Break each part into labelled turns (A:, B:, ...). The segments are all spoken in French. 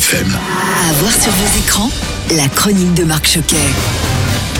A: FM.
B: À voir sur vos écrans, la chronique de Marc Choquet.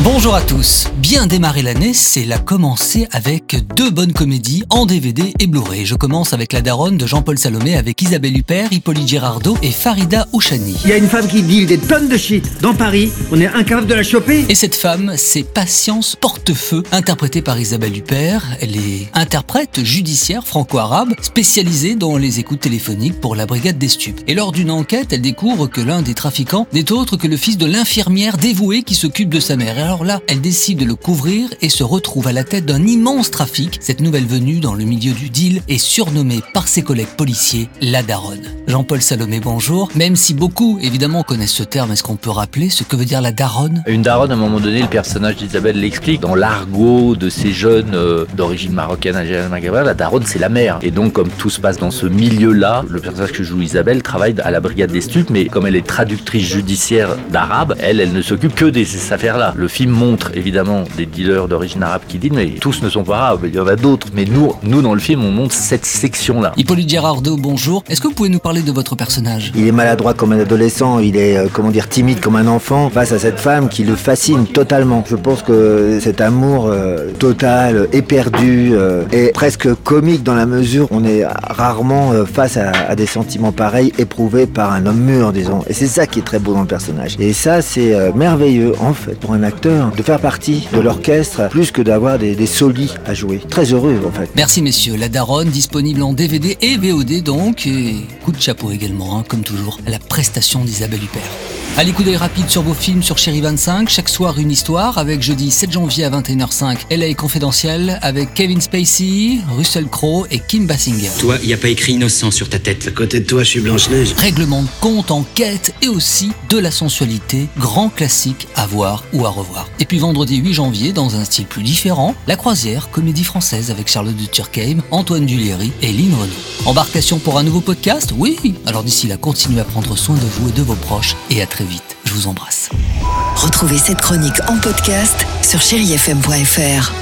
C: Bonjour à tous. Bien démarrer l'année, c'est la commencer avec deux bonnes comédies en DVD et Blu-ray. Je commence avec La Daronne de Jean-Paul Salomé avec Isabelle Huppert, Hippolyte Girardot et Farida Ouchani.
D: Il y a une femme qui deal des tonnes de shit dans Paris. On est incapable de la choper.
C: Et cette femme, c'est Patience Portefeu, interprétée par Isabelle Huppert. Elle est interprète judiciaire franco-arabe, spécialisée dans les écoutes téléphoniques pour la brigade des stupes. Et lors d'une enquête, elle découvre que l'un des trafiquants n'est autre que le fils de l'infirmière dévouée qui s'occupe de sa mère. Alors là, elle décide de le couvrir et se retrouve à la tête d'un immense trafic. Cette nouvelle venue dans le milieu du deal est surnommée par ses collègues policiers la daronne. Jean-Paul Salomé, bonjour. Même si beaucoup, évidemment, connaissent ce terme, est-ce qu'on peut rappeler ce que veut dire la daronne?
E: Une daronne, à un moment donné, le personnage d'Isabelle l'explique. Dans l'argot de ces jeunes euh, d'origine marocaine, algérienne, maghrébine, la daronne, c'est la mère. Et donc, comme tout se passe dans ce milieu-là, le personnage que joue Isabelle travaille à la brigade des stupes, mais comme elle est traductrice judiciaire d'arabe, elle, elle ne s'occupe que de ces affaires-là. Le film montre évidemment des dealers d'origine arabe qui disent, mais tous ne sont pas arabes, il y en a d'autres. Mais nous, nous dans le film, on montre cette section-là.
C: Hippolyte Girardot, bonjour. Est-ce que vous pouvez nous parler de votre personnage
D: Il est maladroit comme un adolescent, il est, euh, comment dire, timide comme un enfant face à cette femme qui le fascine totalement. Je pense que cet amour euh, total, éperdu, euh, est presque comique dans la mesure où on est rarement face à, à des sentiments pareils éprouvés par un homme mûr, disons. Et c'est ça qui est très beau dans le personnage. Et ça, c'est merveilleux, en fait, pour un acteur, de faire partie de l'orchestre, plus que d'avoir des, des solis à jouer. Très heureux, en fait.
C: Merci messieurs, La Daronne disponible en DVD et VOD donc, et coup de chapeau également, hein, comme toujours, à la prestation d'Isabelle Huppert. Allez, coup d'œil rapide sur vos films sur Chéri 25, chaque soir une histoire, avec jeudi 7 janvier à 21h05, LA Confidentiel, avec Kevin Spacey, Russell Crowe et Kim Basinger.
F: Toi, y a pas écrit innocent sur ta tête.
G: À côté de toi, je suis Blanche-Neige.
C: Règlement de compte, enquête et aussi de la sensualité, grand classique à voir ou à revoir. Et puis vendredi 8 janvier, dans un style plus différent, La Croisière, comédie française avec Charlotte de Turckheim, Antoine Duléry et Lynn Renaud. Embarcation pour un nouveau podcast? Oui Alors d'ici là, continuez à prendre soin de vous et de vos proches et à très vite. Je vous embrasse.
B: Retrouvez cette chronique en podcast sur chérifm.fr.